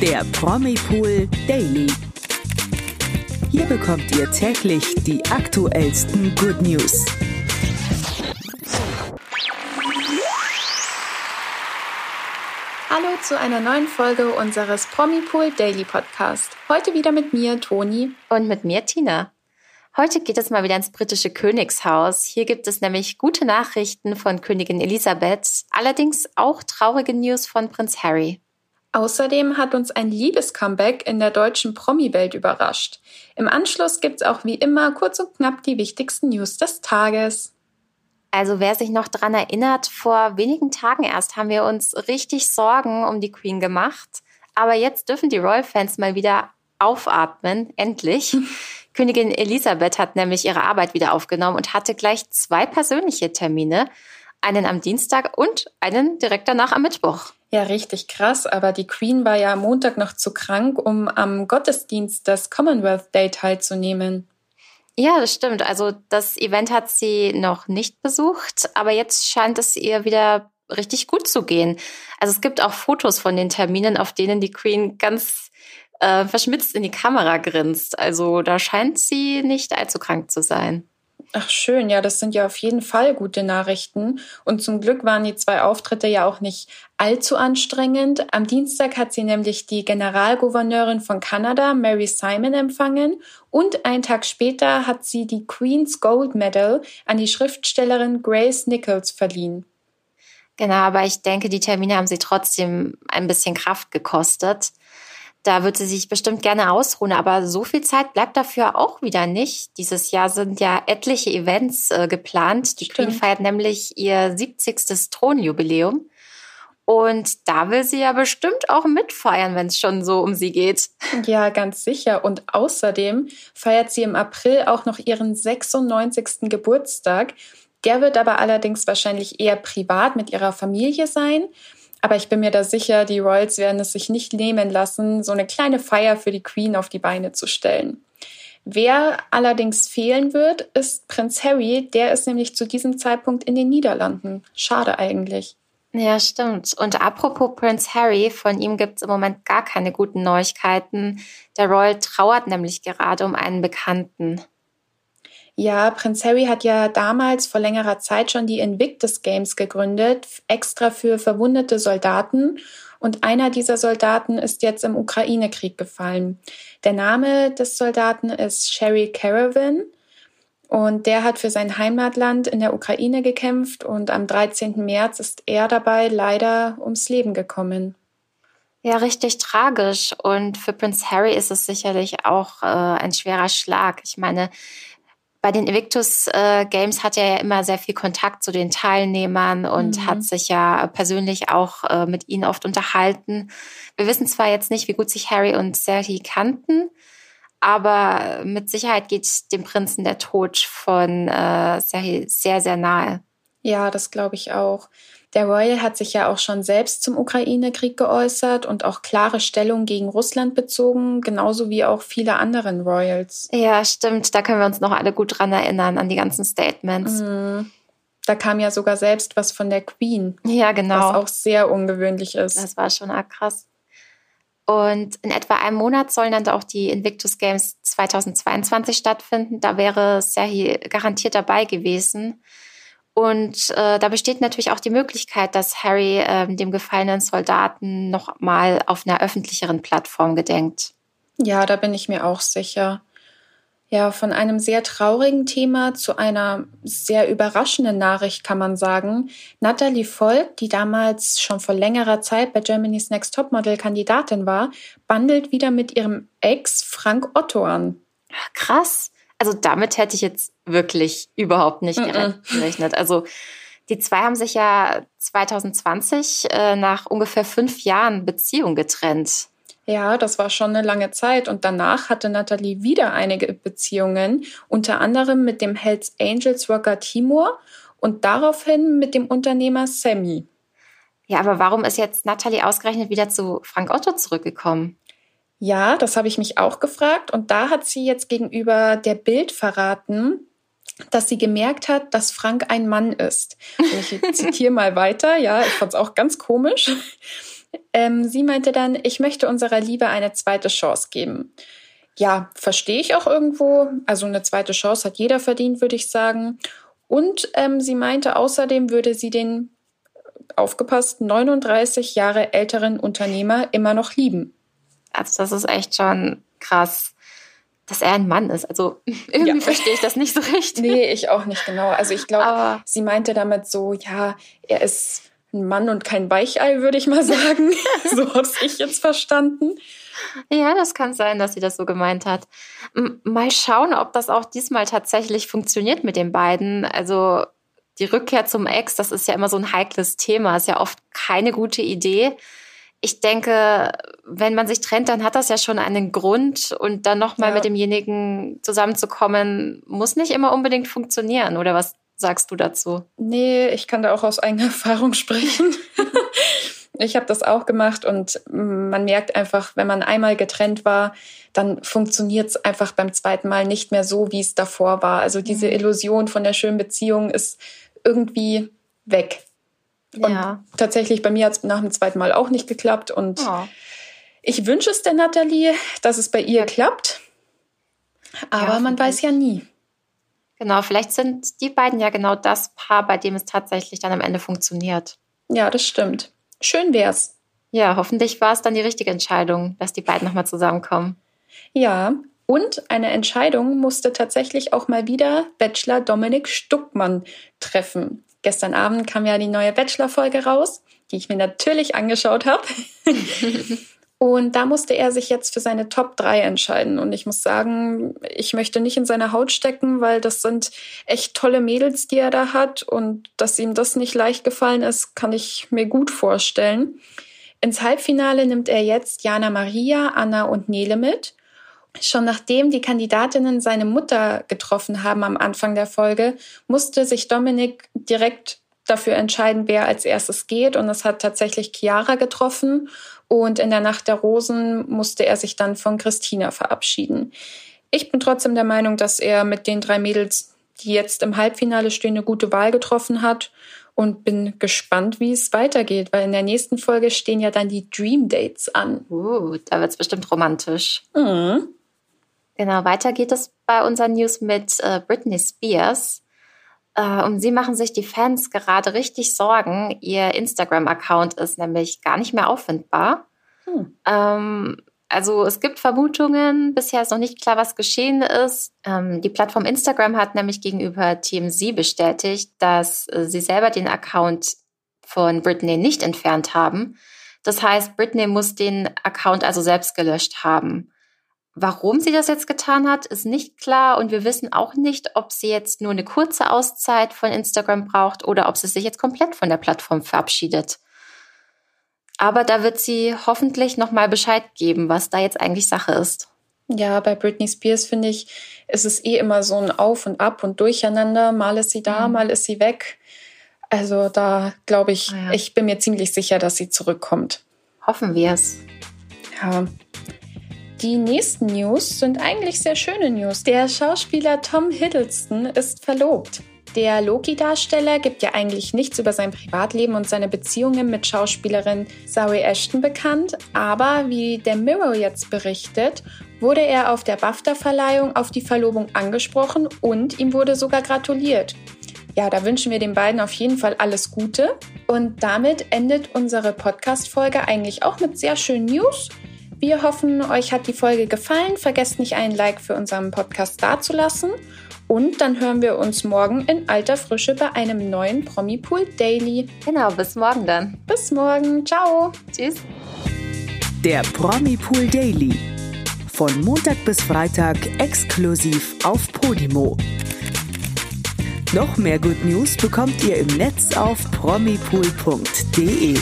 der Promipool Daily. Hier bekommt ihr täglich die aktuellsten Good News. Hallo zu einer neuen Folge unseres Promipool Daily Podcast. Heute wieder mit mir, Toni. Und mit mir, Tina. Heute geht es mal wieder ins britische Königshaus. Hier gibt es nämlich gute Nachrichten von Königin Elisabeth, allerdings auch traurige News von Prinz Harry. Außerdem hat uns ein Liebescomeback in der deutschen Promi-Welt überrascht. Im Anschluss gibt's auch wie immer kurz und knapp die wichtigsten News des Tages. Also wer sich noch dran erinnert, vor wenigen Tagen erst haben wir uns richtig Sorgen um die Queen gemacht. Aber jetzt dürfen die Royal-Fans mal wieder aufatmen, endlich. Königin Elisabeth hat nämlich ihre Arbeit wieder aufgenommen und hatte gleich zwei persönliche Termine. Einen am Dienstag und einen direkt danach am Mittwoch. Ja, richtig krass. Aber die Queen war ja am Montag noch zu krank, um am Gottesdienst des Commonwealth Day teilzunehmen. Ja, das stimmt. Also das Event hat sie noch nicht besucht, aber jetzt scheint es ihr wieder richtig gut zu gehen. Also es gibt auch Fotos von den Terminen, auf denen die Queen ganz äh, verschmitzt in die Kamera grinst. Also da scheint sie nicht allzu krank zu sein. Ach schön, ja, das sind ja auf jeden Fall gute Nachrichten. Und zum Glück waren die zwei Auftritte ja auch nicht allzu anstrengend. Am Dienstag hat sie nämlich die Generalgouverneurin von Kanada, Mary Simon, empfangen. Und einen Tag später hat sie die Queen's Gold Medal an die Schriftstellerin Grace Nichols verliehen. Genau, aber ich denke, die Termine haben sie trotzdem ein bisschen Kraft gekostet. Da wird sie sich bestimmt gerne ausruhen, aber so viel Zeit bleibt dafür auch wieder nicht. Dieses Jahr sind ja etliche Events äh, geplant. Die Stimmt. Queen feiert nämlich ihr 70. Thronjubiläum. Und da will sie ja bestimmt auch mitfeiern, wenn es schon so um sie geht. Ja, ganz sicher. Und außerdem feiert sie im April auch noch ihren 96. Geburtstag. Der wird aber allerdings wahrscheinlich eher privat mit ihrer Familie sein. Aber ich bin mir da sicher, die Royals werden es sich nicht nehmen lassen, so eine kleine Feier für die Queen auf die Beine zu stellen. Wer allerdings fehlen wird, ist Prinz Harry. Der ist nämlich zu diesem Zeitpunkt in den Niederlanden. Schade eigentlich. Ja, stimmt. Und apropos Prinz Harry, von ihm gibt es im Moment gar keine guten Neuigkeiten. Der Royal trauert nämlich gerade um einen Bekannten. Ja, Prinz Harry hat ja damals vor längerer Zeit schon die Invictus Games gegründet, extra für verwundete Soldaten. Und einer dieser Soldaten ist jetzt im Ukraine-Krieg gefallen. Der Name des Soldaten ist Sherry Caravan. Und der hat für sein Heimatland in der Ukraine gekämpft und am 13. März ist er dabei leider ums Leben gekommen. Ja, richtig tragisch. Und für Prinz Harry ist es sicherlich auch äh, ein schwerer Schlag. Ich meine, bei den Invictus äh, Games hat er ja immer sehr viel Kontakt zu den Teilnehmern und mhm. hat sich ja persönlich auch äh, mit ihnen oft unterhalten. Wir wissen zwar jetzt nicht, wie gut sich Harry und Serhi kannten, aber mit Sicherheit geht dem Prinzen der Tod von äh, Serhi sehr, sehr nahe. Ja, das glaube ich auch. Der Royal hat sich ja auch schon selbst zum Ukraine-Krieg geäußert und auch klare Stellung gegen Russland bezogen, genauso wie auch viele anderen Royals. Ja, stimmt. Da können wir uns noch alle gut dran erinnern, an die ganzen Statements. Mhm. Da kam ja sogar selbst was von der Queen. Ja, genau. Was auch sehr ungewöhnlich ist. Das war schon arg krass. Und in etwa einem Monat sollen dann auch die Invictus Games 2022 stattfinden. Da wäre Serhi garantiert dabei gewesen. Und äh, da besteht natürlich auch die Möglichkeit, dass Harry äh, dem gefallenen Soldaten noch mal auf einer öffentlicheren Plattform gedenkt. Ja, da bin ich mir auch sicher. Ja, von einem sehr traurigen Thema zu einer sehr überraschenden Nachricht kann man sagen. Natalie Volk, die damals schon vor längerer Zeit bei Germany's Next Topmodel Kandidatin war, bandelt wieder mit ihrem Ex Frank Otto an. Krass. Also damit hätte ich jetzt wirklich überhaupt nicht gerechnet. Also die zwei haben sich ja 2020 äh, nach ungefähr fünf Jahren Beziehung getrennt. Ja, das war schon eine lange Zeit. Und danach hatte Natalie wieder einige Beziehungen, unter anderem mit dem Hells Angels Rocker Timur und daraufhin mit dem Unternehmer Sammy. Ja, aber warum ist jetzt Natalie ausgerechnet wieder zu Frank Otto zurückgekommen? Ja, das habe ich mich auch gefragt. Und da hat sie jetzt gegenüber der Bild verraten, dass sie gemerkt hat, dass Frank ein Mann ist. Und ich zitiere mal weiter. Ja, ich fand es auch ganz komisch. Ähm, sie meinte dann, ich möchte unserer Liebe eine zweite Chance geben. Ja, verstehe ich auch irgendwo. Also eine zweite Chance hat jeder verdient, würde ich sagen. Und ähm, sie meinte, außerdem würde sie den, aufgepasst, 39 Jahre älteren Unternehmer immer noch lieben. Also das ist echt schon krass dass er ein Mann ist. Also irgendwie ja. verstehe ich das nicht so richtig. Nee, ich auch nicht genau. Also ich glaube, sie meinte damit so, ja, er ist ein Mann und kein Weichei, würde ich mal sagen. so habe ich jetzt verstanden. Ja, das kann sein, dass sie das so gemeint hat. Mal schauen, ob das auch diesmal tatsächlich funktioniert mit den beiden. Also die Rückkehr zum Ex, das ist ja immer so ein heikles Thema, ist ja oft keine gute Idee ich denke, wenn man sich trennt, dann hat das ja schon einen Grund und dann nochmal ja. mit demjenigen zusammenzukommen, muss nicht immer unbedingt funktionieren. Oder was sagst du dazu? Nee, ich kann da auch aus eigener Erfahrung sprechen. ich habe das auch gemacht und man merkt einfach, wenn man einmal getrennt war, dann funktioniert es einfach beim zweiten Mal nicht mehr so, wie es davor war. Also diese mhm. Illusion von der schönen Beziehung ist irgendwie weg. Und ja. tatsächlich bei mir hat es nach dem zweiten Mal auch nicht geklappt. Und oh. ich wünsche es der Nathalie, dass es bei ihr klappt. Aber ja, man weiß ja nie. Genau, vielleicht sind die beiden ja genau das Paar, bei dem es tatsächlich dann am Ende funktioniert. Ja, das stimmt. Schön wär's. Ja, hoffentlich war es dann die richtige Entscheidung, dass die beiden nochmal zusammenkommen. Ja, und eine Entscheidung musste tatsächlich auch mal wieder Bachelor Dominik Stuckmann treffen. Gestern Abend kam ja die neue Bachelor-Folge raus, die ich mir natürlich angeschaut habe. Und da musste er sich jetzt für seine Top 3 entscheiden. Und ich muss sagen, ich möchte nicht in seine Haut stecken, weil das sind echt tolle Mädels, die er da hat. Und dass ihm das nicht leicht gefallen ist, kann ich mir gut vorstellen. Ins Halbfinale nimmt er jetzt Jana Maria, Anna und Nele mit. Schon nachdem die Kandidatinnen seine Mutter getroffen haben am Anfang der Folge, musste sich Dominik direkt dafür entscheiden, wer als erstes geht. Und es hat tatsächlich Chiara getroffen. Und in der Nacht der Rosen musste er sich dann von Christina verabschieden. Ich bin trotzdem der Meinung, dass er mit den drei Mädels, die jetzt im Halbfinale stehen, eine gute Wahl getroffen hat und bin gespannt, wie es weitergeht, weil in der nächsten Folge stehen ja dann die Dream Dates an. Uh, da wird es bestimmt romantisch. Mhm. Genau, weiter geht es bei unseren News mit äh, Britney Spears. Äh, um sie machen sich die Fans gerade richtig Sorgen. Ihr Instagram-Account ist nämlich gar nicht mehr auffindbar. Hm. Ähm, also es gibt Vermutungen, bisher ist noch nicht klar, was geschehen ist. Ähm, die Plattform Instagram hat nämlich gegenüber TMZ bestätigt, dass äh, sie selber den Account von Britney nicht entfernt haben. Das heißt, Britney muss den Account also selbst gelöscht haben. Warum sie das jetzt getan hat, ist nicht klar und wir wissen auch nicht, ob sie jetzt nur eine kurze Auszeit von Instagram braucht oder ob sie sich jetzt komplett von der Plattform verabschiedet. Aber da wird sie hoffentlich nochmal Bescheid geben, was da jetzt eigentlich Sache ist. Ja, bei Britney Spears finde ich, ist es eh immer so ein Auf und Ab und Durcheinander. Mal ist sie da, mhm. mal ist sie weg. Also da glaube ich, ah ja. ich bin mir ziemlich sicher, dass sie zurückkommt. Hoffen wir es. Ja, die nächsten News sind eigentlich sehr schöne News. Der Schauspieler Tom Hiddleston ist verlobt. Der Loki-Darsteller gibt ja eigentlich nichts über sein Privatleben und seine Beziehungen mit Schauspielerin Zoe Ashton bekannt, aber wie der Mirror jetzt berichtet, wurde er auf der BAFTA-Verleihung auf die Verlobung angesprochen und ihm wurde sogar gratuliert. Ja, da wünschen wir den beiden auf jeden Fall alles Gute. Und damit endet unsere Podcast-Folge eigentlich auch mit sehr schönen News. Wir hoffen, euch hat die Folge gefallen. Vergesst nicht, einen Like für unseren Podcast dazulassen. Und dann hören wir uns morgen in alter Frische bei einem neuen Promi-Pool Daily. Genau, bis morgen dann. Bis morgen. Ciao. Tschüss. Der Promi-Pool Daily. Von Montag bis Freitag exklusiv auf Podimo. Noch mehr Good News bekommt ihr im Netz auf promipool.de.